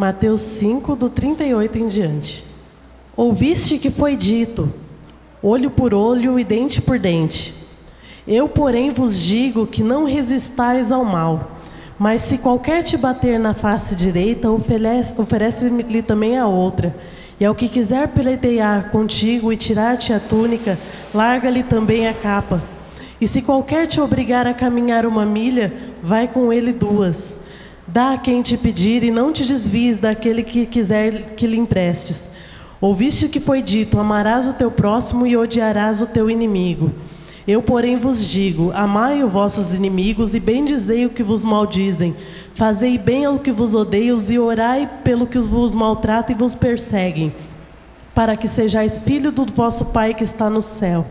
Mateus 5, do 38 em diante. Ouviste que foi dito: olho por olho e dente por dente. Eu, porém, vos digo que não resistais ao mal. Mas se qualquer te bater na face direita, oferece-lhe também a outra. E ao que quiser peleitear contigo e tirar-te a túnica, larga-lhe também a capa. E se qualquer te obrigar a caminhar uma milha, vai com ele duas. Dá a quem te pedir e não te desvies daquele que quiser que lhe emprestes. Ouviste que foi dito: amarás o teu próximo e odiarás o teu inimigo. Eu, porém, vos digo: amai os vossos inimigos e bendizei o que vos maldizem. Fazei bem ao que vos odeiam e orai pelo que vos maltrata e vos perseguem, para que sejais filho do vosso Pai que está no céu.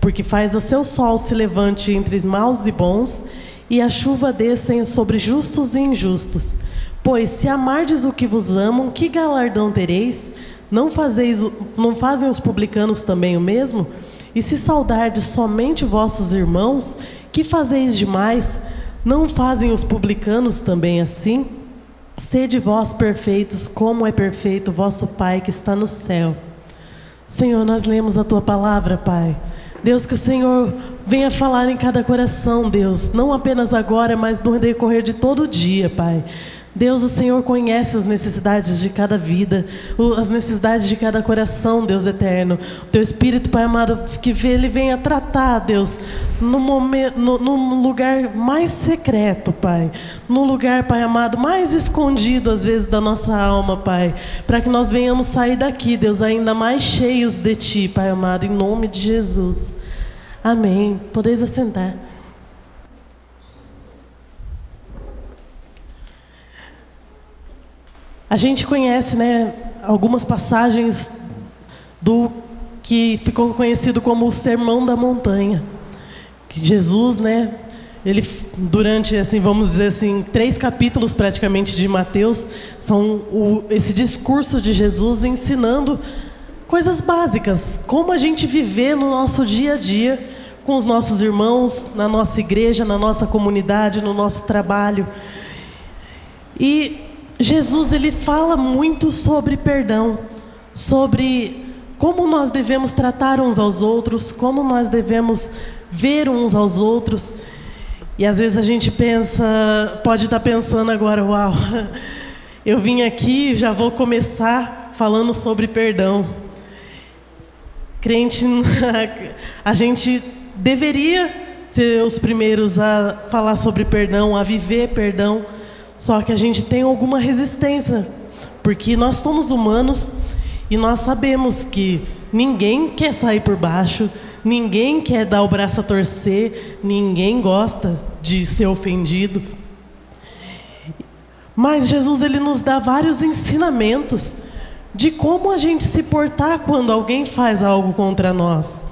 Porque faz o seu sol se levante entre maus e bons, e a chuva desça sobre justos e injustos. Pois se amardes o que vos amam, que galardão tereis? Não, fazeis, não fazem os publicanos também o mesmo? E se saudardes somente vossos irmãos, que fazeis demais? Não fazem os publicanos também assim? Sede vós perfeitos, como é perfeito vosso Pai que está no céu. Senhor, nós lemos a tua palavra, Pai. Deus, que o Senhor venha falar em cada coração, Deus, não apenas agora, mas no decorrer de todo o dia, Pai. Deus, o Senhor conhece as necessidades de cada vida, as necessidades de cada coração, Deus eterno. O Teu Espírito, Pai amado, que Ele venha tratar, Deus, no, momento, no, no lugar mais secreto, Pai. No lugar, Pai amado, mais escondido, às vezes, da nossa alma, Pai. Para que nós venhamos sair daqui, Deus, ainda mais cheios de Ti, Pai amado, em nome de Jesus. Amém. Podeis assentar. A gente conhece, né, algumas passagens do que ficou conhecido como o Sermão da Montanha. Que Jesus, né, ele durante assim, vamos dizer assim, três capítulos praticamente de Mateus, são o, esse discurso de Jesus ensinando coisas básicas, como a gente viver no nosso dia a dia com os nossos irmãos, na nossa igreja, na nossa comunidade, no nosso trabalho. E Jesus ele fala muito sobre perdão, sobre como nós devemos tratar uns aos outros, como nós devemos ver uns aos outros. E às vezes a gente pensa, pode estar pensando agora, uau, eu vim aqui, já vou começar falando sobre perdão. Crente, a gente deveria ser os primeiros a falar sobre perdão, a viver perdão. Só que a gente tem alguma resistência, porque nós somos humanos e nós sabemos que ninguém quer sair por baixo, ninguém quer dar o braço a torcer, ninguém gosta de ser ofendido. Mas Jesus ele nos dá vários ensinamentos de como a gente se portar quando alguém faz algo contra nós.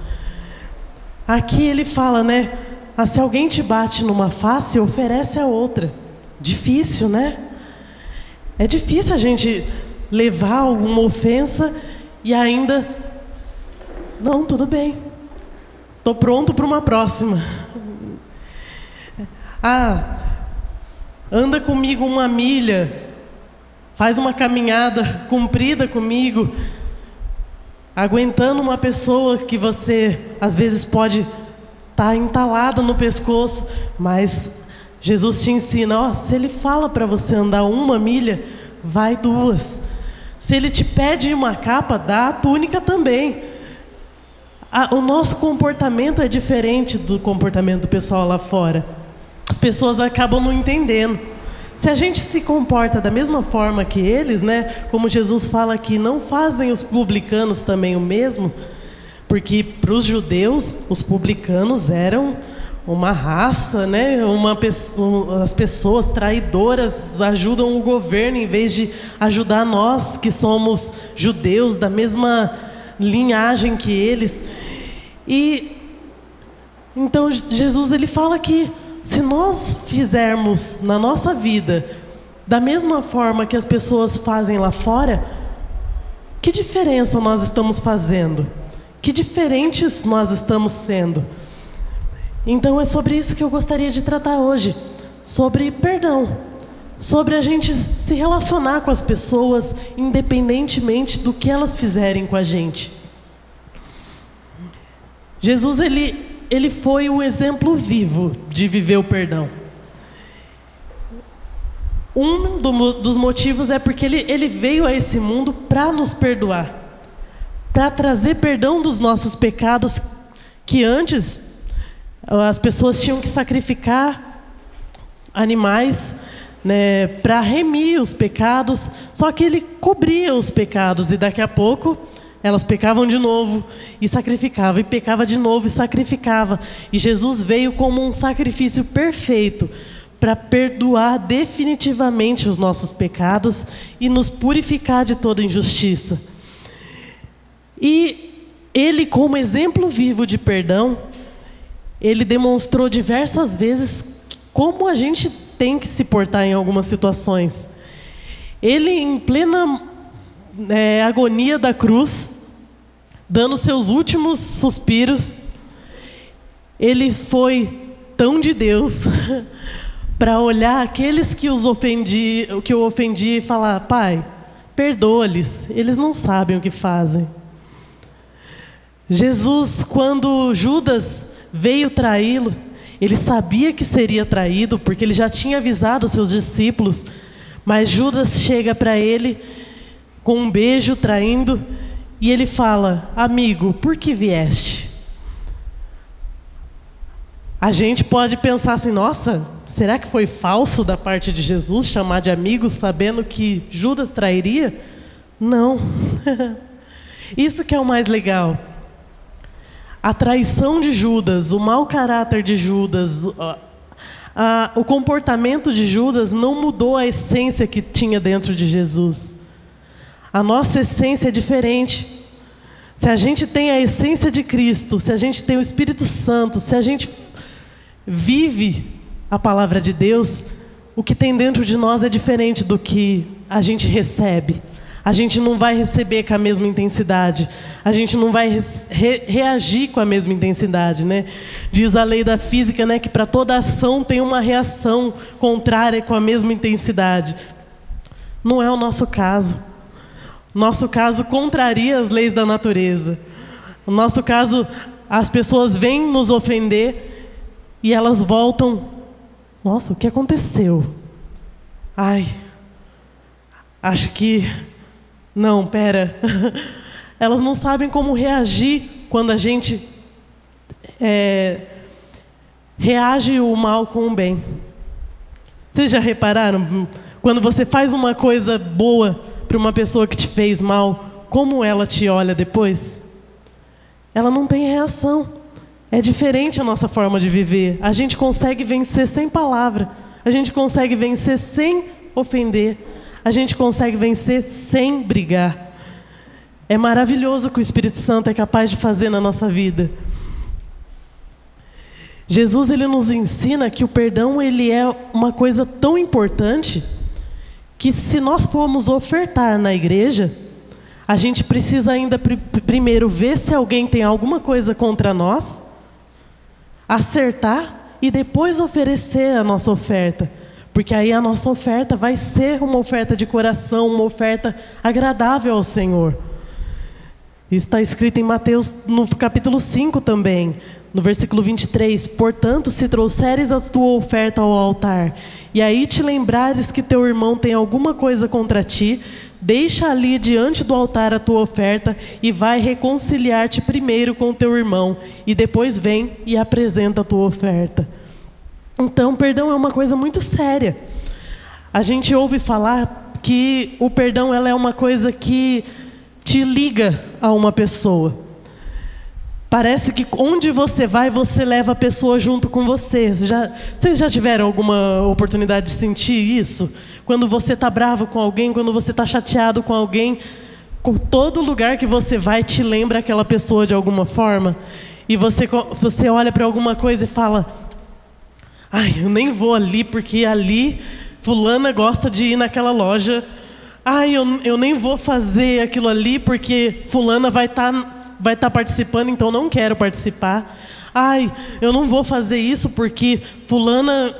Aqui ele fala, né? Ah, se alguém te bate numa face, oferece a outra. Difícil, né? É difícil a gente levar alguma ofensa e ainda. Não, tudo bem. Estou pronto para uma próxima. Ah, anda comigo uma milha, faz uma caminhada comprida comigo, aguentando uma pessoa que você às vezes pode estar tá entalada no pescoço, mas Jesus te ensina, ó, se ele fala para você andar uma milha, vai duas. Se ele te pede uma capa, dá a túnica também. o nosso comportamento é diferente do comportamento do pessoal lá fora. As pessoas acabam não entendendo. Se a gente se comporta da mesma forma que eles, né? Como Jesus fala que não fazem os publicanos também o mesmo, porque para os judeus os publicanos eram uma raça, né? Uma as pessoas traidoras ajudam o governo em vez de ajudar nós que somos judeus da mesma linhagem que eles. E então Jesus ele fala que se nós fizermos na nossa vida da mesma forma que as pessoas fazem lá fora, que diferença nós estamos fazendo? Que diferentes nós estamos sendo? Então é sobre isso que eu gostaria de tratar hoje, sobre perdão, sobre a gente se relacionar com as pessoas, independentemente do que elas fizerem com a gente. Jesus ele, ele foi um exemplo vivo de viver o perdão. Um do, dos motivos é porque ele, ele veio a esse mundo para nos perdoar, para trazer perdão dos nossos pecados que antes as pessoas tinham que sacrificar animais né, para remir os pecados, só que ele cobria os pecados e daqui a pouco elas pecavam de novo e sacrificava, e pecava de novo e sacrificava. E Jesus veio como um sacrifício perfeito para perdoar definitivamente os nossos pecados e nos purificar de toda injustiça. E ele, como exemplo vivo de perdão, ele demonstrou diversas vezes como a gente tem que se portar em algumas situações. Ele, em plena é, agonia da cruz, dando seus últimos suspiros, ele foi tão de Deus para olhar aqueles que os ofendi, que o ofendi e falar: Pai, perdoa-lhes, eles não sabem o que fazem. Jesus, quando Judas veio traí-lo, ele sabia que seria traído, porque ele já tinha avisado os seus discípulos, mas Judas chega para ele com um beijo traindo, e ele fala: Amigo, por que vieste? A gente pode pensar assim: nossa, será que foi falso da parte de Jesus chamar de amigo sabendo que Judas trairia? Não. Isso que é o mais legal. A traição de Judas, o mau caráter de Judas, o comportamento de Judas não mudou a essência que tinha dentro de Jesus. A nossa essência é diferente. Se a gente tem a essência de Cristo, se a gente tem o Espírito Santo, se a gente vive a palavra de Deus, o que tem dentro de nós é diferente do que a gente recebe. A gente não vai receber com a mesma intensidade. A gente não vai re reagir com a mesma intensidade, né? Diz a lei da física, né, que para toda ação tem uma reação contrária com a mesma intensidade. Não é o nosso caso. Nosso caso contraria as leis da natureza. No nosso caso, as pessoas vêm nos ofender e elas voltam. Nossa, o que aconteceu? Ai, acho que. Não, pera. elas não sabem como reagir quando a gente é, reage o mal com o bem. Vocês já repararam? Quando você faz uma coisa boa para uma pessoa que te fez mal, como ela te olha depois? Ela não tem reação. É diferente a nossa forma de viver. A gente consegue vencer sem palavra. A gente consegue vencer sem ofender. A gente consegue vencer sem brigar. É maravilhoso o que o Espírito Santo é capaz de fazer na nossa vida. Jesus ele nos ensina que o perdão ele é uma coisa tão importante que se nós formos ofertar na igreja, a gente precisa ainda pr primeiro ver se alguém tem alguma coisa contra nós, acertar e depois oferecer a nossa oferta. Porque aí a nossa oferta vai ser uma oferta de coração, uma oferta agradável ao Senhor. Está escrito em Mateus no capítulo 5 também no versículo 23, portanto, se trouxeres a tua oferta ao altar, e aí te lembrares que teu irmão tem alguma coisa contra ti, deixa ali diante do altar a tua oferta e vai reconciliar-te primeiro com teu irmão, e depois vem e apresenta a tua oferta. Então, perdão é uma coisa muito séria. A gente ouve falar que o perdão ela é uma coisa que te liga a uma pessoa. Parece que onde você vai, você leva a pessoa junto com você. Já, vocês já tiveram alguma oportunidade de sentir isso? Quando você está bravo com alguém, quando você está chateado com alguém, com todo lugar que você vai te lembra aquela pessoa de alguma forma? E você, você olha para alguma coisa e fala: Ai, eu nem vou ali porque ali Fulana gosta de ir naquela loja. Ai, eu, eu nem vou fazer aquilo ali porque Fulana vai estar. Tá vai tá participando, então não quero participar. Ai, eu não vou fazer isso porque fulana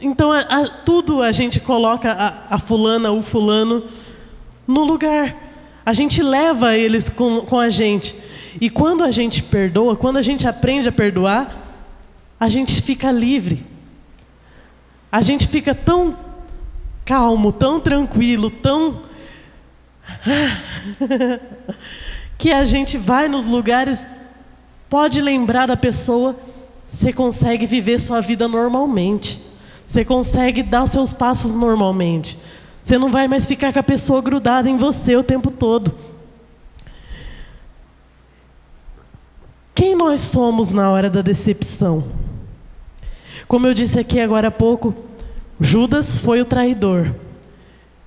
então a, a, tudo a gente coloca a, a, fulana, o fulano no lugar. A gente leva eles com, com a gente. E quando a gente perdoa, quando a gente aprende a perdoar, a gente fica livre. A gente fica tão calmo, tão tranquilo, tão. que a gente vai nos lugares, pode lembrar da pessoa, você consegue viver sua vida normalmente. Você consegue dar os seus passos normalmente. Você não vai mais ficar com a pessoa grudada em você o tempo todo. Quem nós somos na hora da decepção? Como eu disse aqui agora há pouco, Judas foi o traidor,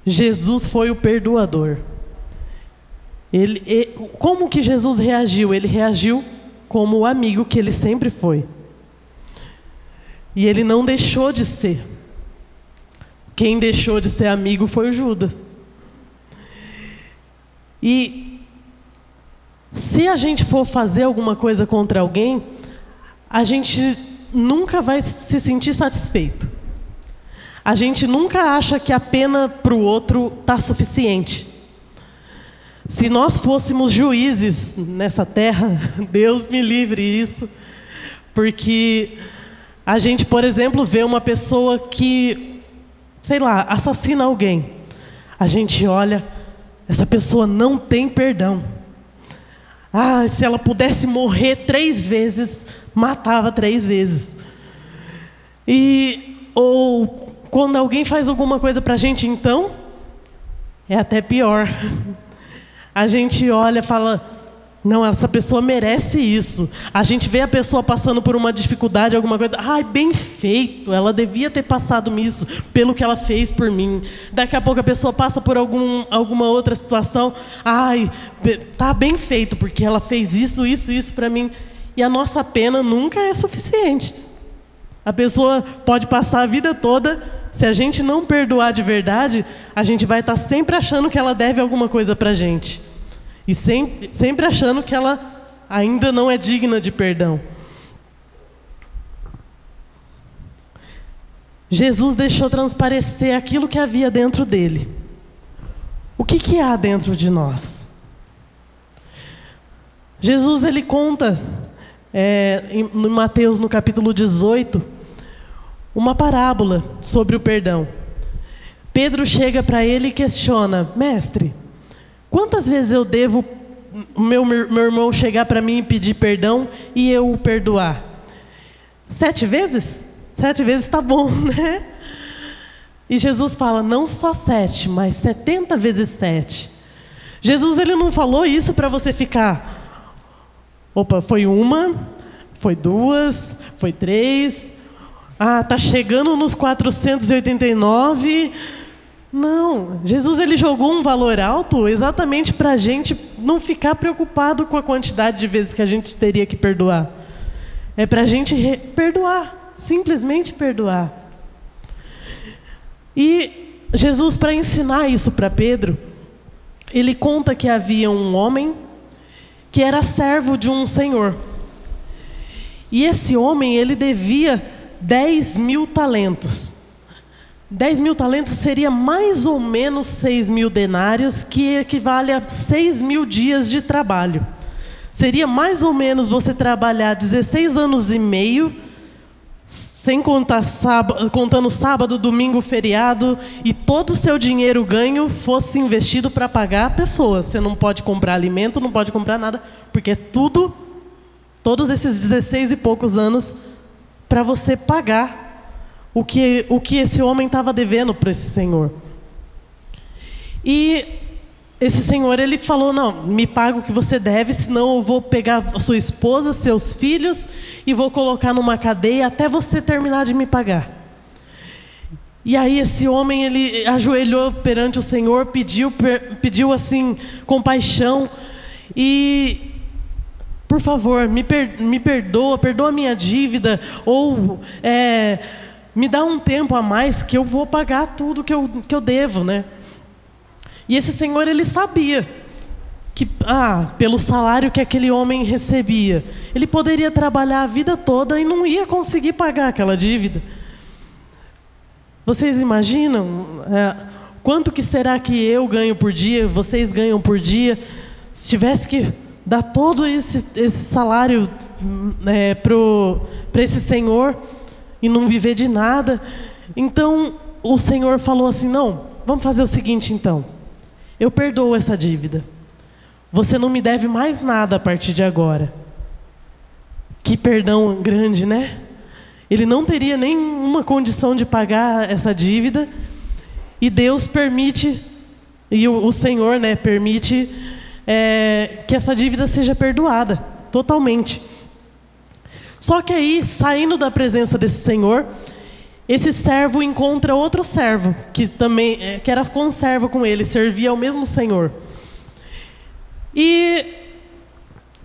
Jesus foi o perdoador. Ele, como que Jesus reagiu? Ele reagiu como o amigo que ele sempre foi. E ele não deixou de ser. Quem deixou de ser amigo foi o Judas. E se a gente for fazer alguma coisa contra alguém, a gente nunca vai se sentir satisfeito. A gente nunca acha que a pena para o outro está suficiente. Se nós fôssemos juízes nessa terra, Deus me livre isso, porque a gente, por exemplo, vê uma pessoa que, sei lá, assassina alguém. A gente olha, essa pessoa não tem perdão. Ah, se ela pudesse morrer três vezes, matava três vezes. E ou quando alguém faz alguma coisa para a gente, então é até pior. A gente olha, fala, não, essa pessoa merece isso. A gente vê a pessoa passando por uma dificuldade, alguma coisa. Ai, bem feito. Ela devia ter passado isso pelo que ela fez por mim. Daqui a pouco a pessoa passa por algum, alguma outra situação. Ai, tá bem feito porque ela fez isso, isso, isso para mim. E a nossa pena nunca é suficiente. A pessoa pode passar a vida toda. Se a gente não perdoar de verdade, a gente vai estar tá sempre achando que ela deve alguma coisa para gente. E sempre, sempre achando que ela ainda não é digna de perdão. Jesus deixou transparecer aquilo que havia dentro dele. O que, que há dentro de nós? Jesus ele conta é, em, Mateus no capítulo 18 uma parábola sobre o perdão. Pedro chega para ele e questiona: Mestre, Quantas vezes eu devo meu, meu irmão chegar para mim e pedir perdão e eu o perdoar? Sete vezes? Sete vezes está bom, né? E Jesus fala, não só sete, mas setenta vezes sete. Jesus ele não falou isso para você ficar. Opa, foi uma, foi duas, foi três. Ah, tá chegando nos 489 não, Jesus ele jogou um valor alto exatamente para a gente não ficar preocupado com a quantidade de vezes que a gente teria que perdoar. É para a gente perdoar, simplesmente perdoar. E Jesus, para ensinar isso para Pedro, ele conta que havia um homem que era servo de um senhor. E esse homem, ele devia 10 mil talentos. 10 mil talentos seria mais ou menos 6 mil denários, que equivale a 6 mil dias de trabalho. Seria mais ou menos você trabalhar 16 anos e meio, sem contar sábado, contando sábado, domingo, feriado, e todo o seu dinheiro ganho fosse investido para pagar a pessoa. Você não pode comprar alimento, não pode comprar nada, porque é tudo, todos esses 16 e poucos anos, para você pagar o que, o que esse homem estava devendo para esse senhor. E esse senhor ele falou: Não, me paga o que você deve, senão eu vou pegar a sua esposa, seus filhos e vou colocar numa cadeia até você terminar de me pagar. E aí esse homem ele ajoelhou perante o Senhor, pediu, pediu assim compaixão e por favor me, per, me perdoa, perdoa minha dívida ou é, me dá um tempo a mais que eu vou pagar tudo que eu, que eu devo, né? E esse senhor, ele sabia que, ah, pelo salário que aquele homem recebia, ele poderia trabalhar a vida toda e não ia conseguir pagar aquela dívida. Vocês imaginam é, quanto que será que eu ganho por dia, vocês ganham por dia, se tivesse que dar todo esse, esse salário é, para esse senhor e não viver de nada? Então o Senhor falou assim: não, vamos fazer o seguinte então. Eu perdoo essa dívida. Você não me deve mais nada a partir de agora. Que perdão grande, né? Ele não teria nenhuma condição de pagar essa dívida e Deus permite e o, Senhor, né, permite é, que essa dívida seja perdoada totalmente. Só que aí, saindo da presença desse Senhor, esse servo encontra outro servo que também é, que era conservo com ele, servia ao mesmo Senhor. E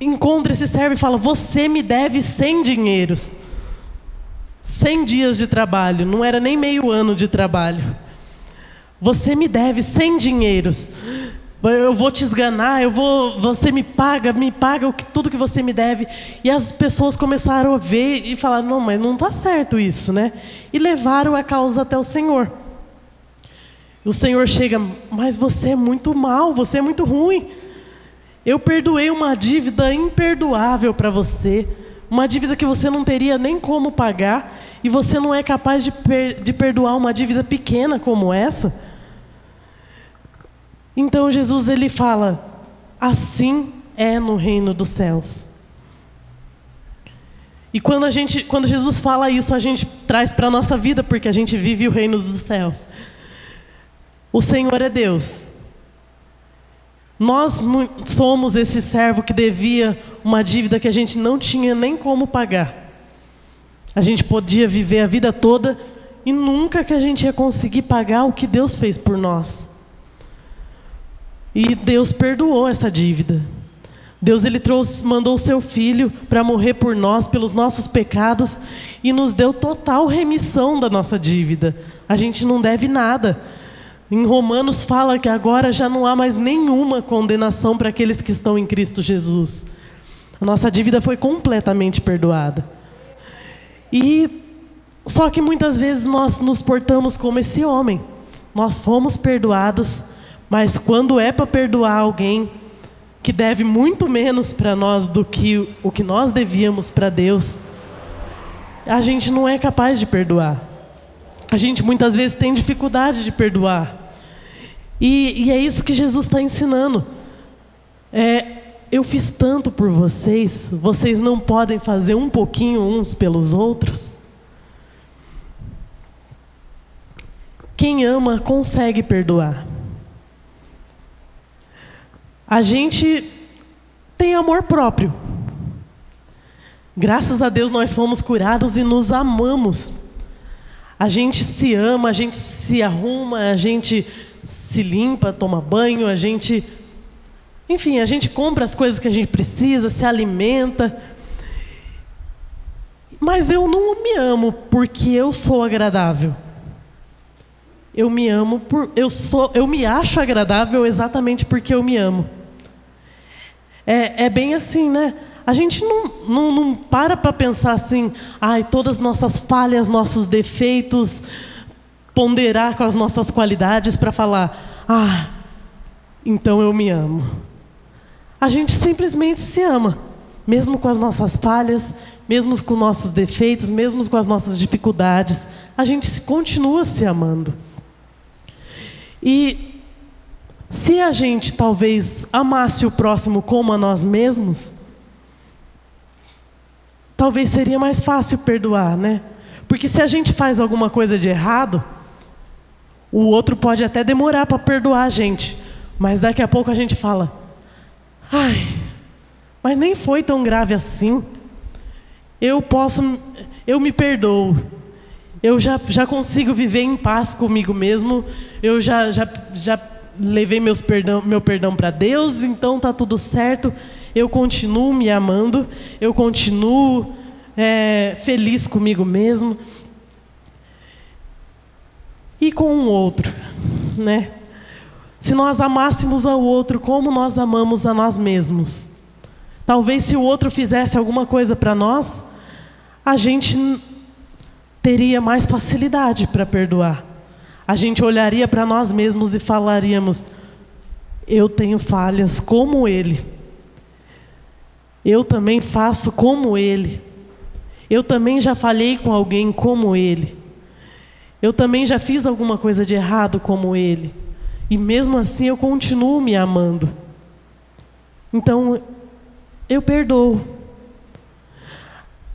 encontra esse servo e fala: Você me deve 100 dinheiros. 100 dias de trabalho, não era nem meio ano de trabalho. Você me deve 100 dinheiros. Eu vou te esganar, eu vou, você me paga, me paga o que, tudo que você me deve. E as pessoas começaram a ver e falar: não, mas não está certo isso, né? E levaram a causa até o Senhor. O Senhor chega, mas você é muito mal, você é muito ruim. Eu perdoei uma dívida imperdoável para você, uma dívida que você não teria nem como pagar, e você não é capaz de, per de perdoar uma dívida pequena como essa. Então Jesus ele fala: assim é no reino dos céus. E quando a gente, quando Jesus fala isso, a gente traz para a nossa vida, porque a gente vive o reino dos céus. O Senhor é Deus. Nós somos esse servo que devia uma dívida que a gente não tinha nem como pagar. A gente podia viver a vida toda e nunca que a gente ia conseguir pagar o que Deus fez por nós. E Deus perdoou essa dívida. Deus ele trouxe, mandou o seu filho para morrer por nós, pelos nossos pecados e nos deu total remissão da nossa dívida. A gente não deve nada. Em Romanos fala que agora já não há mais nenhuma condenação para aqueles que estão em Cristo Jesus. A nossa dívida foi completamente perdoada. E só que muitas vezes nós nos portamos como esse homem. Nós fomos perdoados, mas quando é para perdoar alguém que deve muito menos para nós do que o que nós devíamos para Deus, a gente não é capaz de perdoar. A gente muitas vezes tem dificuldade de perdoar. E, e é isso que Jesus está ensinando. É, eu fiz tanto por vocês, vocês não podem fazer um pouquinho uns pelos outros? Quem ama consegue perdoar. A gente tem amor próprio. Graças a Deus nós somos curados e nos amamos. A gente se ama, a gente se arruma, a gente se limpa, toma banho, a gente. Enfim, a gente compra as coisas que a gente precisa, se alimenta. Mas eu não me amo porque eu sou agradável. Eu me amo por eu sou, eu me acho agradável exatamente porque eu me amo. É, é bem assim, né? A gente não, não, não para para pensar assim, ai, todas as nossas falhas, nossos defeitos, ponderar com as nossas qualidades para falar, ah, então eu me amo. A gente simplesmente se ama, mesmo com as nossas falhas, mesmo com nossos defeitos, mesmo com as nossas dificuldades, a gente continua se amando. E se a gente talvez amasse o próximo como a nós mesmos, talvez seria mais fácil perdoar, né? Porque se a gente faz alguma coisa de errado, o outro pode até demorar para perdoar a gente, mas daqui a pouco a gente fala: ai, mas nem foi tão grave assim. Eu posso, eu me perdoo. Eu já, já consigo viver em paz comigo mesmo. Eu já, já, já levei meus perdão, meu perdão para Deus, então tá tudo certo. Eu continuo me amando, eu continuo é, feliz comigo mesmo e com o outro, né? Se nós amássemos ao outro como nós amamos a nós mesmos, talvez se o outro fizesse alguma coisa para nós, a gente teria mais facilidade para perdoar. A gente olharia para nós mesmos e falaríamos: eu tenho falhas como ele. Eu também faço como ele. Eu também já falhei com alguém como ele. Eu também já fiz alguma coisa de errado como ele. E mesmo assim eu continuo me amando. Então, eu perdoo.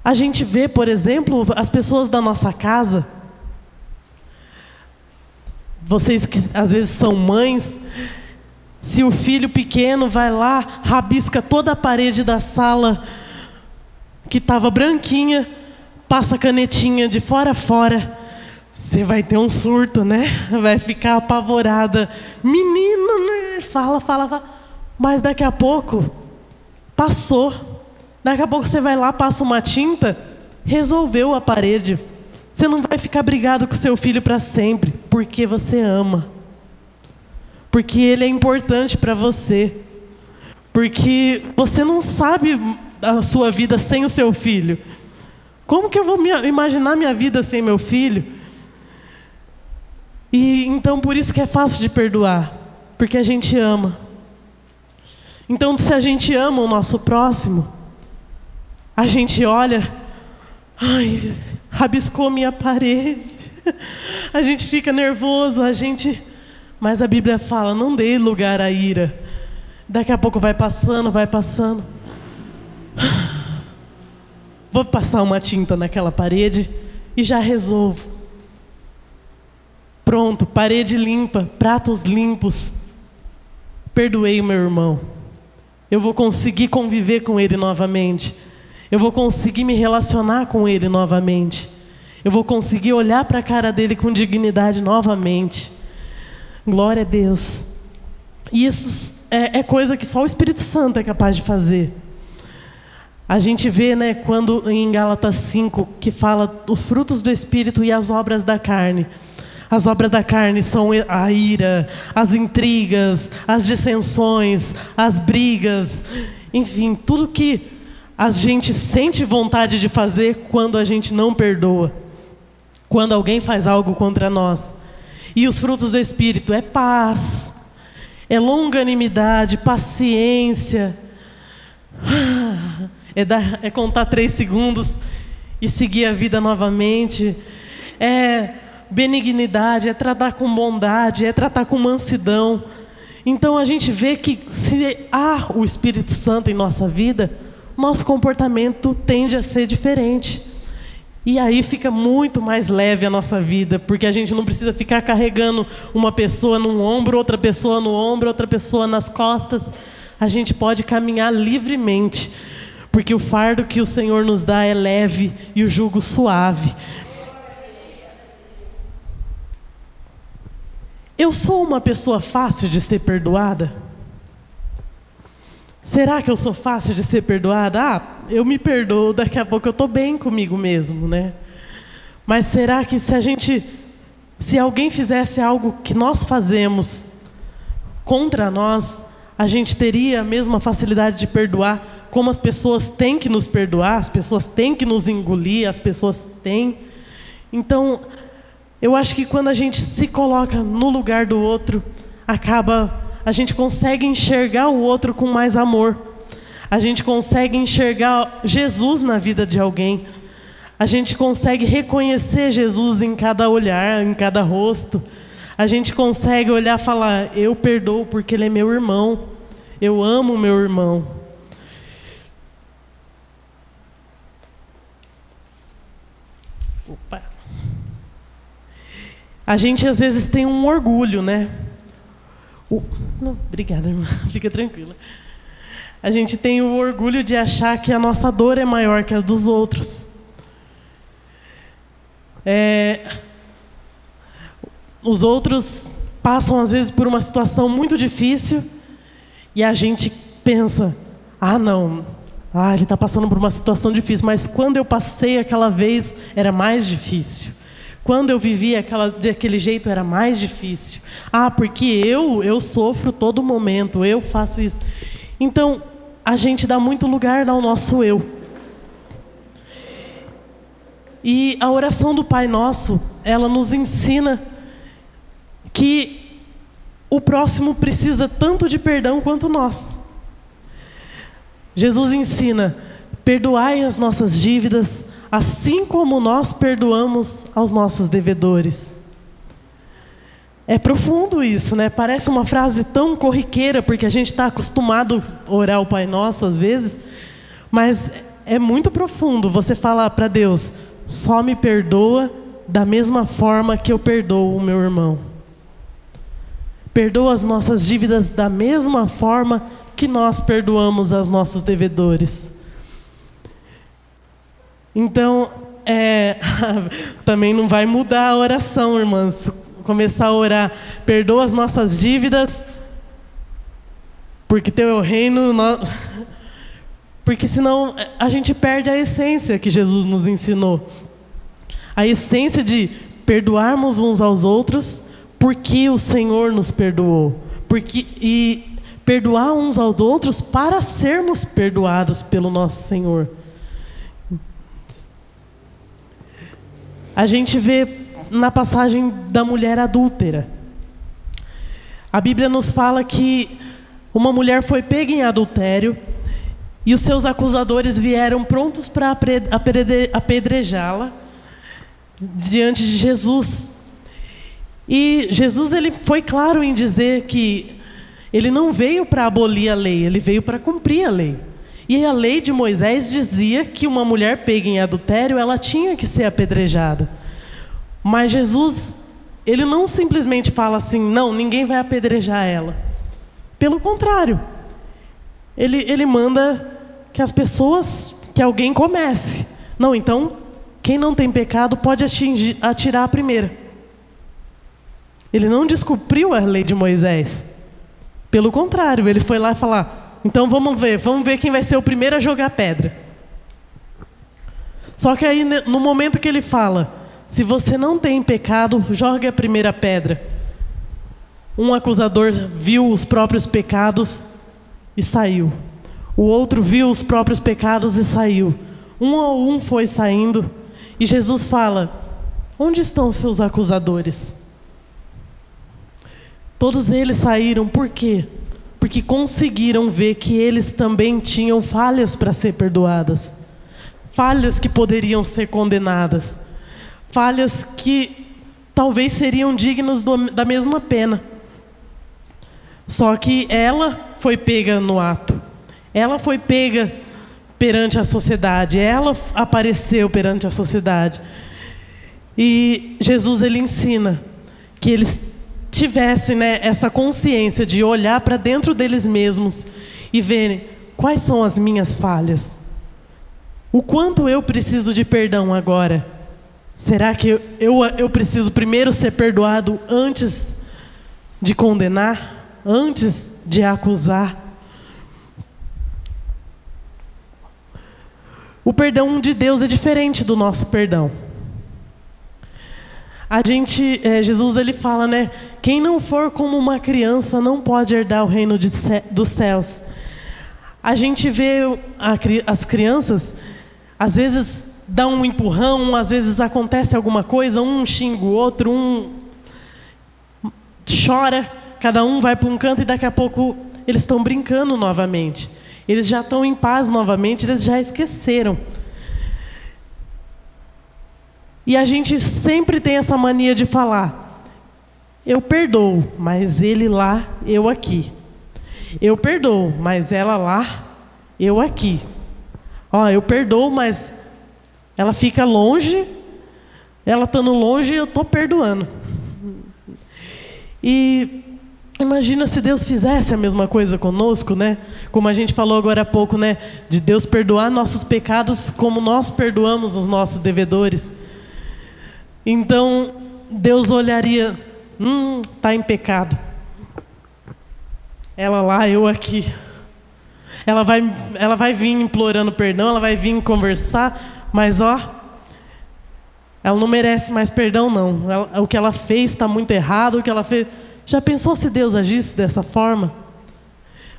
A gente vê, por exemplo, as pessoas da nossa casa vocês que às vezes são mães, se o filho pequeno vai lá, rabisca toda a parede da sala que estava branquinha, passa canetinha de fora a fora, você vai ter um surto, né? Vai ficar apavorada. Menino, né? Fala, fala, fala. Mas daqui a pouco, passou. Daqui a pouco você vai lá, passa uma tinta, resolveu a parede. Você não vai ficar brigado com seu filho para sempre, porque você ama. Porque ele é importante para você. Porque você não sabe a sua vida sem o seu filho. Como que eu vou imaginar minha vida sem meu filho? E então por isso que é fácil de perdoar, porque a gente ama. Então se a gente ama o nosso próximo, a gente olha, ai, rabiscou minha parede. A gente fica nervoso, a gente. Mas a Bíblia fala: não dê lugar à ira. Daqui a pouco vai passando, vai passando. Vou passar uma tinta naquela parede e já resolvo. Pronto, parede limpa, pratos limpos. Perdoei o meu irmão. Eu vou conseguir conviver com ele novamente. Eu vou conseguir me relacionar com ele novamente. Eu vou conseguir olhar para a cara dele com dignidade novamente. Glória a Deus. E isso é, é, coisa que só o Espírito Santo é capaz de fazer. A gente vê, né, quando em Gálatas 5, que fala os frutos do Espírito e as obras da carne. As obras da carne são a ira, as intrigas, as dissensões, as brigas, enfim, tudo que a gente sente vontade de fazer quando a gente não perdoa, quando alguém faz algo contra nós. E os frutos do Espírito é paz, é longanimidade, paciência, é, dar, é contar três segundos e seguir a vida novamente, é benignidade, é tratar com bondade, é tratar com mansidão. Então a gente vê que se há o Espírito Santo em nossa vida, nosso comportamento tende a ser diferente. E aí fica muito mais leve a nossa vida, porque a gente não precisa ficar carregando uma pessoa num ombro, outra pessoa no ombro, outra pessoa nas costas. A gente pode caminhar livremente, porque o fardo que o Senhor nos dá é leve e o jugo suave. Eu sou uma pessoa fácil de ser perdoada? Será que eu sou fácil de ser perdoada? Ah, eu me perdoo, daqui a pouco eu estou bem comigo mesmo, né? Mas será que se a gente, se alguém fizesse algo que nós fazemos contra nós, a gente teria a mesma facilidade de perdoar como as pessoas têm que nos perdoar, as pessoas têm que nos engolir, as pessoas têm. Então, eu acho que quando a gente se coloca no lugar do outro, acaba a gente consegue enxergar o outro com mais amor. A gente consegue enxergar Jesus na vida de alguém. A gente consegue reconhecer Jesus em cada olhar, em cada rosto. A gente consegue olhar e falar: Eu perdoo porque ele é meu irmão. Eu amo meu irmão. Opa. A gente às vezes tem um orgulho, né? O... Não, obrigada, irmã. Fica tranquila. A gente tem o orgulho de achar que a nossa dor é maior que a dos outros. É... Os outros passam, às vezes, por uma situação muito difícil e a gente pensa: ah, não, ah, ele está passando por uma situação difícil, mas quando eu passei aquela vez era mais difícil. Quando eu vivia aquela, daquele jeito era mais difícil. Ah, porque eu eu sofro todo momento, eu faço isso. Então, a gente dá muito lugar ao nosso eu. E a oração do Pai Nosso, ela nos ensina que o próximo precisa tanto de perdão quanto nós. Jesus ensina: perdoai as nossas dívidas, assim como nós perdoamos aos nossos devedores. É profundo isso, né? Parece uma frase tão corriqueira, porque a gente está acostumado a orar o Pai Nosso às vezes, mas é muito profundo você falar para Deus: só me perdoa da mesma forma que eu perdoo o meu irmão. Perdoa as nossas dívidas da mesma forma que nós perdoamos aos nossos devedores. Então, é, também não vai mudar a oração, irmãs. Começar a orar, perdoa as nossas dívidas, porque teu é o reino. Porque senão a gente perde a essência que Jesus nos ensinou. A essência de perdoarmos uns aos outros porque o Senhor nos perdoou. Porque, e perdoar uns aos outros para sermos perdoados pelo nosso Senhor. A gente vê na passagem da mulher adúltera. A Bíblia nos fala que uma mulher foi pega em adultério e os seus acusadores vieram prontos para apedrejá-la diante de Jesus. E Jesus ele foi claro em dizer que ele não veio para abolir a lei, ele veio para cumprir a lei. E a lei de Moisés dizia que uma mulher pega em adultério, ela tinha que ser apedrejada. Mas Jesus, ele não simplesmente fala assim, não, ninguém vai apedrejar ela. Pelo contrário, ele, ele manda que as pessoas, que alguém comece. Não, então, quem não tem pecado pode atingir, atirar a primeira. Ele não descumpriu a lei de Moisés. Pelo contrário, ele foi lá falar: então vamos ver, vamos ver quem vai ser o primeiro a jogar pedra. Só que aí, no momento que ele fala, se você não tem pecado, jogue a primeira pedra. Um acusador viu os próprios pecados e saiu. O outro viu os próprios pecados e saiu. Um a um foi saindo. E Jesus fala: Onde estão os seus acusadores? Todos eles saíram, por quê? Porque conseguiram ver que eles também tinham falhas para ser perdoadas, falhas que poderiam ser condenadas, falhas que talvez seriam dignos do, da mesma pena. Só que ela foi pega no ato, ela foi pega perante a sociedade, ela apareceu perante a sociedade. E Jesus ele ensina que eles tivessem né, essa consciência de olhar para dentro deles mesmos e verem quais são as minhas falhas. O quanto eu preciso de perdão agora? Será que eu, eu, eu preciso primeiro ser perdoado antes de condenar? Antes de acusar? O perdão de Deus é diferente do nosso perdão a gente, é, Jesus ele fala, né? Quem não for como uma criança não pode herdar o reino de, dos céus. A gente vê a, as crianças, às vezes dá um empurrão, às vezes acontece alguma coisa, um xinga o outro, um chora, cada um vai para um canto e daqui a pouco eles estão brincando novamente. Eles já estão em paz novamente, eles já esqueceram. E a gente sempre tem essa mania de falar: eu perdoo, mas ele lá, eu aqui. Eu perdoo, mas ela lá, eu aqui. Ó, eu perdoo, mas ela fica longe, ela estando longe, eu estou perdoando. E imagina se Deus fizesse a mesma coisa conosco, né? Como a gente falou agora há pouco, né? De Deus perdoar nossos pecados como nós perdoamos os nossos devedores. Então Deus olharia, hum, está em pecado. Ela lá, eu aqui. Ela vai, ela vai vir implorando perdão, ela vai vir conversar, mas ó, ela não merece mais perdão, não. Ela, o que ela fez está muito errado, o que ela fez. Já pensou se Deus agisse dessa forma?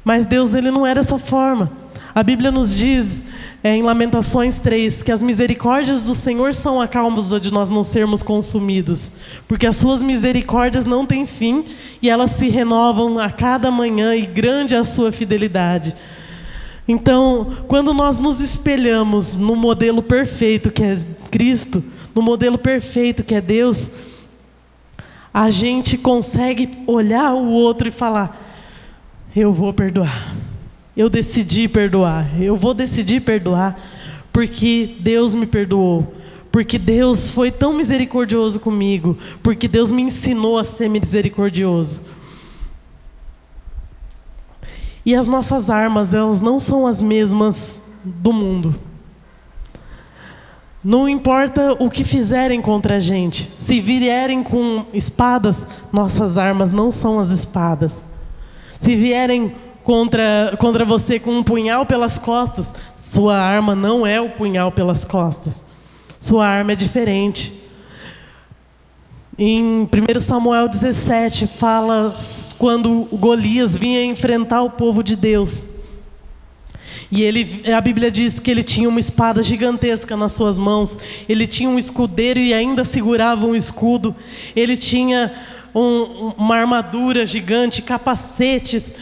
Mas Deus ele não é dessa forma. A Bíblia nos diz é, em Lamentações 3, que as misericórdias do Senhor são a causa de nós não sermos consumidos, porque as suas misericórdias não têm fim e elas se renovam a cada manhã e grande é a sua fidelidade. Então, quando nós nos espelhamos no modelo perfeito que é Cristo, no modelo perfeito que é Deus, a gente consegue olhar o outro e falar: eu vou perdoar. Eu decidi perdoar. Eu vou decidir perdoar porque Deus me perdoou. Porque Deus foi tão misericordioso comigo. Porque Deus me ensinou a ser misericordioso. E as nossas armas, elas não são as mesmas do mundo. Não importa o que fizerem contra a gente. Se vierem com espadas, nossas armas não são as espadas. Se vierem contra, contra você com um punhal pelas costas, sua arma não é o punhal pelas costas. Sua arma é diferente. Em 1 Samuel 17, fala quando Golias vinha enfrentar o povo de Deus. E ele, a Bíblia diz que ele tinha uma espada gigantesca nas suas mãos, ele tinha um escudeiro e ainda segurava um escudo, ele tinha um, uma armadura gigante, capacetes.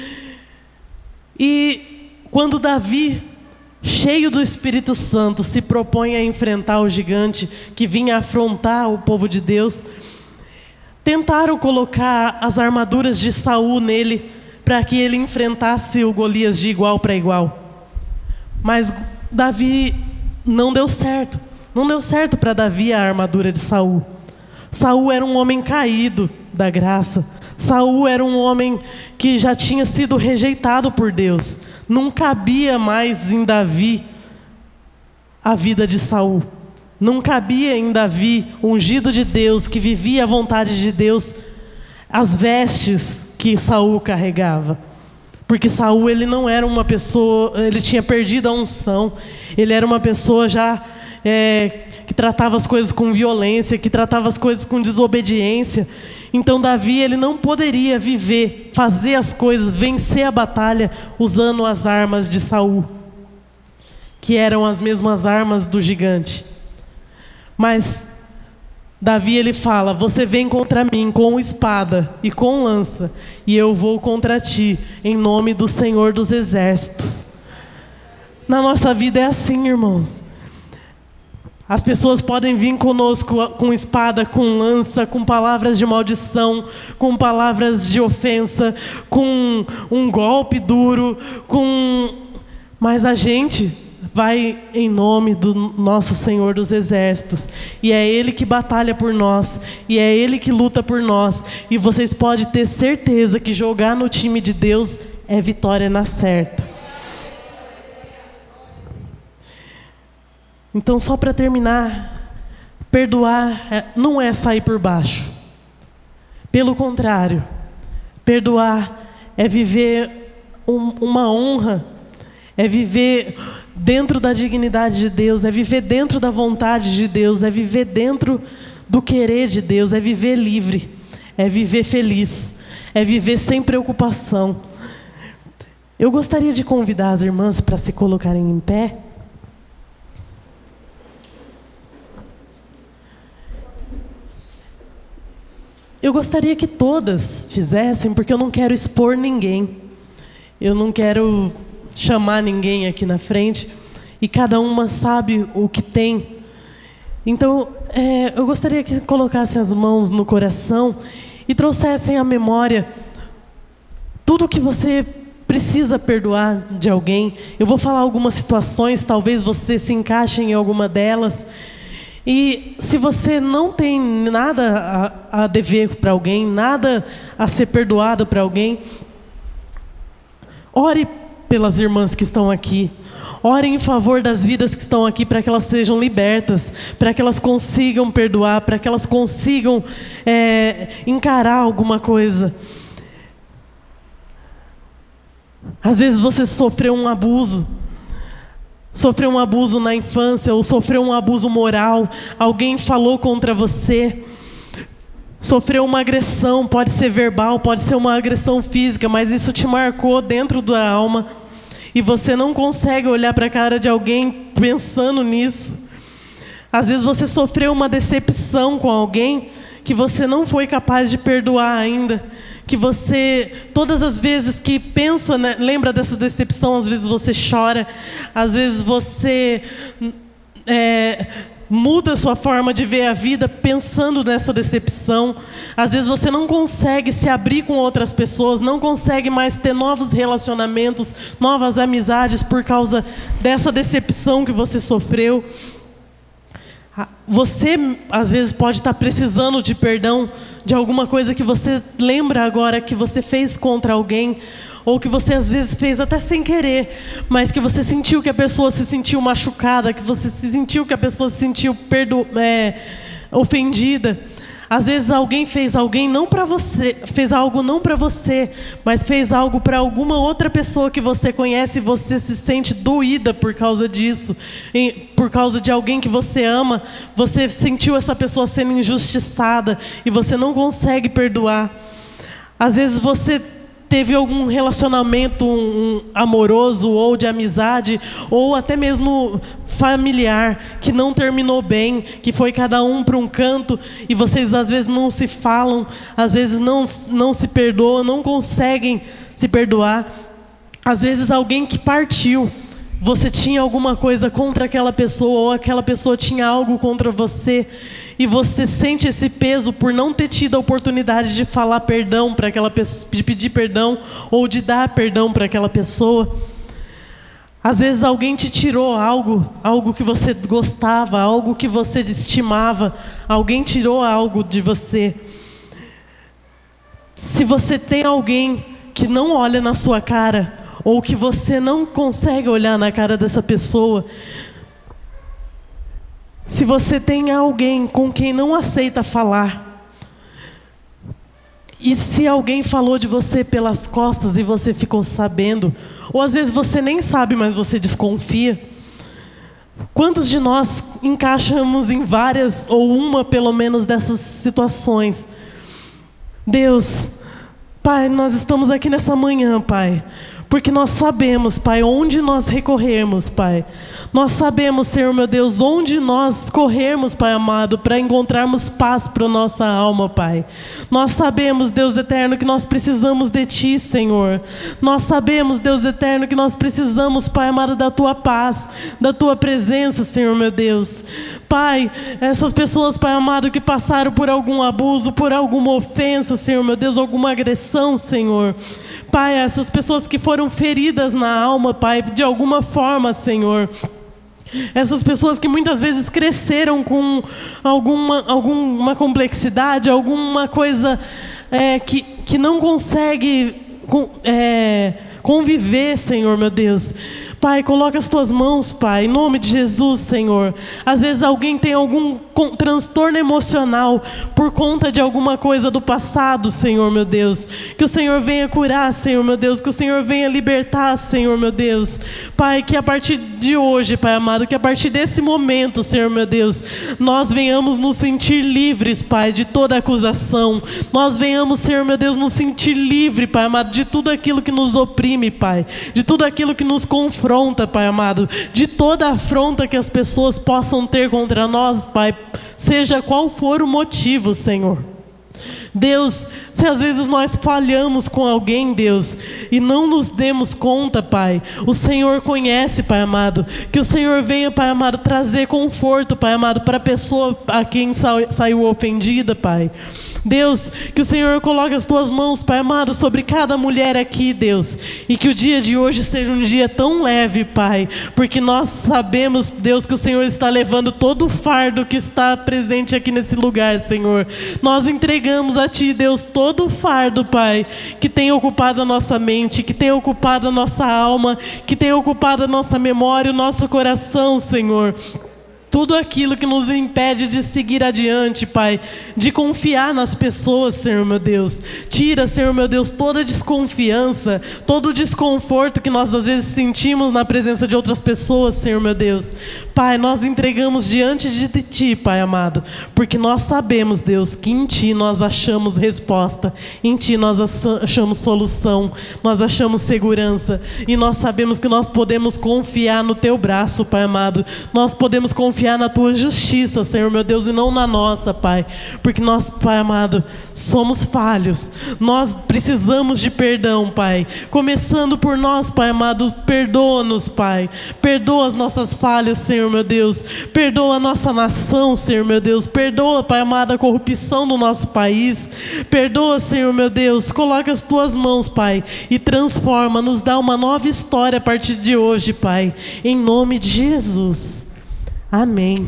E quando Davi, cheio do Espírito Santo, se propõe a enfrentar o gigante que vinha afrontar o povo de Deus, tentaram colocar as armaduras de Saul nele para que ele enfrentasse o Golias de igual para igual. Mas Davi não deu certo. Não deu certo para Davi a armadura de Saul. Saul era um homem caído da graça. Saul era um homem que já tinha sido rejeitado por Deus. Não cabia mais em Davi a vida de Saul. Não cabia em Davi, ungido de Deus, que vivia a vontade de Deus, as vestes que Saul carregava. Porque Saul ele não era uma pessoa, ele tinha perdido a unção. Ele era uma pessoa já é, que tratava as coisas com violência, que tratava as coisas com desobediência. Então Davi ele não poderia viver, fazer as coisas, vencer a batalha usando as armas de Saul, que eram as mesmas armas do gigante. Mas Davi ele fala: "Você vem contra mim com espada e com lança, e eu vou contra ti em nome do Senhor dos exércitos." Na nossa vida é assim, irmãos. As pessoas podem vir conosco com espada, com lança, com palavras de maldição, com palavras de ofensa, com um golpe duro, com mas a gente vai em nome do nosso Senhor dos Exércitos, e é Ele que batalha por nós, e é Ele que luta por nós, e vocês podem ter certeza que jogar no time de Deus é vitória na certa. Então, só para terminar, perdoar é, não é sair por baixo. Pelo contrário, perdoar é viver um, uma honra, é viver dentro da dignidade de Deus, é viver dentro da vontade de Deus, é viver dentro do querer de Deus, é viver livre, é viver feliz, é viver sem preocupação. Eu gostaria de convidar as irmãs para se colocarem em pé. Eu gostaria que todas fizessem, porque eu não quero expor ninguém. Eu não quero chamar ninguém aqui na frente. E cada uma sabe o que tem. Então, é, eu gostaria que colocassem as mãos no coração e trouxessem à memória tudo que você precisa perdoar de alguém. Eu vou falar algumas situações, talvez você se encaixe em alguma delas. E se você não tem nada a, a dever para alguém, nada a ser perdoado para alguém, ore pelas irmãs que estão aqui. Ore em favor das vidas que estão aqui para que elas sejam libertas, para que elas consigam perdoar, para que elas consigam é, encarar alguma coisa. Às vezes você sofreu um abuso sofreu um abuso na infância ou sofreu um abuso moral, alguém falou contra você, sofreu uma agressão, pode ser verbal, pode ser uma agressão física, mas isso te marcou dentro da alma e você não consegue olhar para a cara de alguém pensando nisso. Às vezes você sofreu uma decepção com alguém que você não foi capaz de perdoar ainda. Que você, todas as vezes que pensa, né, lembra dessa decepção, às vezes você chora, às vezes você é, muda a sua forma de ver a vida pensando nessa decepção. Às vezes você não consegue se abrir com outras pessoas, não consegue mais ter novos relacionamentos, novas amizades por causa dessa decepção que você sofreu. Você, às vezes, pode estar precisando de perdão de alguma coisa que você lembra agora que você fez contra alguém, ou que você às vezes fez até sem querer, mas que você sentiu que a pessoa se sentiu machucada, que você se sentiu que a pessoa se sentiu perdo, é, ofendida. Às vezes alguém fez alguém não para você, fez algo não para você, mas fez algo para alguma outra pessoa que você conhece e você se sente doída por causa disso, por causa de alguém que você ama, você sentiu essa pessoa sendo injustiçada e você não consegue perdoar. Às vezes você teve algum relacionamento um, amoroso ou de amizade ou até mesmo familiar que não terminou bem, que foi cada um para um canto e vocês às vezes não se falam, às vezes não, não se perdoam, não conseguem se perdoar. Às vezes alguém que partiu você tinha alguma coisa contra aquela pessoa ou aquela pessoa tinha algo contra você e você sente esse peso por não ter tido a oportunidade de falar perdão para aquela pessoa, de pedir perdão ou de dar perdão para aquela pessoa. Às vezes alguém te tirou algo, algo que você gostava, algo que você estimava, alguém tirou algo de você. Se você tem alguém que não olha na sua cara, ou que você não consegue olhar na cara dessa pessoa, se você tem alguém com quem não aceita falar, e se alguém falou de você pelas costas e você ficou sabendo, ou às vezes você nem sabe, mas você desconfia. Quantos de nós encaixamos em várias ou uma pelo menos dessas situações? Deus, Pai, nós estamos aqui nessa manhã, Pai, porque nós sabemos, Pai, onde nós recorrermos, Pai. Nós sabemos, Senhor meu Deus, onde nós corrermos, Pai amado, para encontrarmos paz para nossa alma, Pai. Nós sabemos, Deus eterno, que nós precisamos de Ti, Senhor. Nós sabemos, Deus eterno, que nós precisamos, Pai amado, da Tua paz, da Tua presença, Senhor meu Deus. Pai, essas pessoas, Pai amado, que passaram por algum abuso, por alguma ofensa, Senhor meu Deus, alguma agressão, Senhor. Pai, essas pessoas que foram feridas na alma, Pai, de alguma forma, Senhor. Essas pessoas que muitas vezes cresceram com alguma, alguma complexidade, alguma coisa é, que, que não consegue é, conviver, Senhor meu Deus. Pai, coloca as tuas mãos, Pai, em nome de Jesus, Senhor. Às vezes alguém tem algum transtorno emocional por conta de alguma coisa do passado, Senhor, meu Deus. Que o Senhor venha curar, Senhor, meu Deus. Que o Senhor venha libertar, Senhor, meu Deus. Pai, que a partir de hoje, Pai amado, que a partir desse momento, Senhor, meu Deus, nós venhamos nos sentir livres, Pai, de toda acusação. Nós venhamos, Senhor, meu Deus, nos sentir livre, Pai amado, de tudo aquilo que nos oprime, Pai. De tudo aquilo que nos confronta afronta, Pai amado, de toda afronta que as pessoas possam ter contra nós, Pai, seja qual for o motivo, Senhor. Deus, se às vezes nós falhamos com alguém, Deus, e não nos demos conta, Pai, o Senhor conhece, Pai amado. Que o Senhor venha, Pai amado, trazer conforto, Pai amado, para a pessoa a quem saiu ofendida, Pai. Deus, que o Senhor coloque as tuas mãos, Pai amado, sobre cada mulher aqui, Deus. E que o dia de hoje seja um dia tão leve, Pai, porque nós sabemos, Deus, que o Senhor está levando todo o fardo que está presente aqui nesse lugar, Senhor. Nós entregamos a Ti, Deus, todo o fardo, Pai, que tem ocupado a nossa mente, que tem ocupado a nossa alma, que tem ocupado a nossa memória, o nosso coração, Senhor tudo aquilo que nos impede de seguir adiante, Pai, de confiar nas pessoas, Senhor meu Deus. Tira, Senhor meu Deus, toda desconfiança, todo o desconforto que nós às vezes sentimos na presença de outras pessoas, Senhor meu Deus. Pai, nós entregamos diante de Ti, Pai amado, porque nós sabemos, Deus, que em Ti nós achamos resposta, em Ti nós achamos solução, nós achamos segurança, e nós sabemos que nós podemos confiar no Teu braço, Pai amado, nós podemos confiar na Tua justiça, Senhor meu Deus, e não na nossa, Pai, porque nós, Pai amado, somos falhos, nós precisamos de perdão, Pai, começando por nós, Pai amado, perdoa-nos, Pai, perdoa as nossas falhas, Senhor meu Deus, perdoa a nossa nação, Senhor meu Deus, perdoa, Pai amado, a corrupção do nosso país, perdoa, Senhor meu Deus, coloca as tuas mãos, Pai, e transforma, nos dá uma nova história a partir de hoje, Pai, em nome de Jesus. Amém.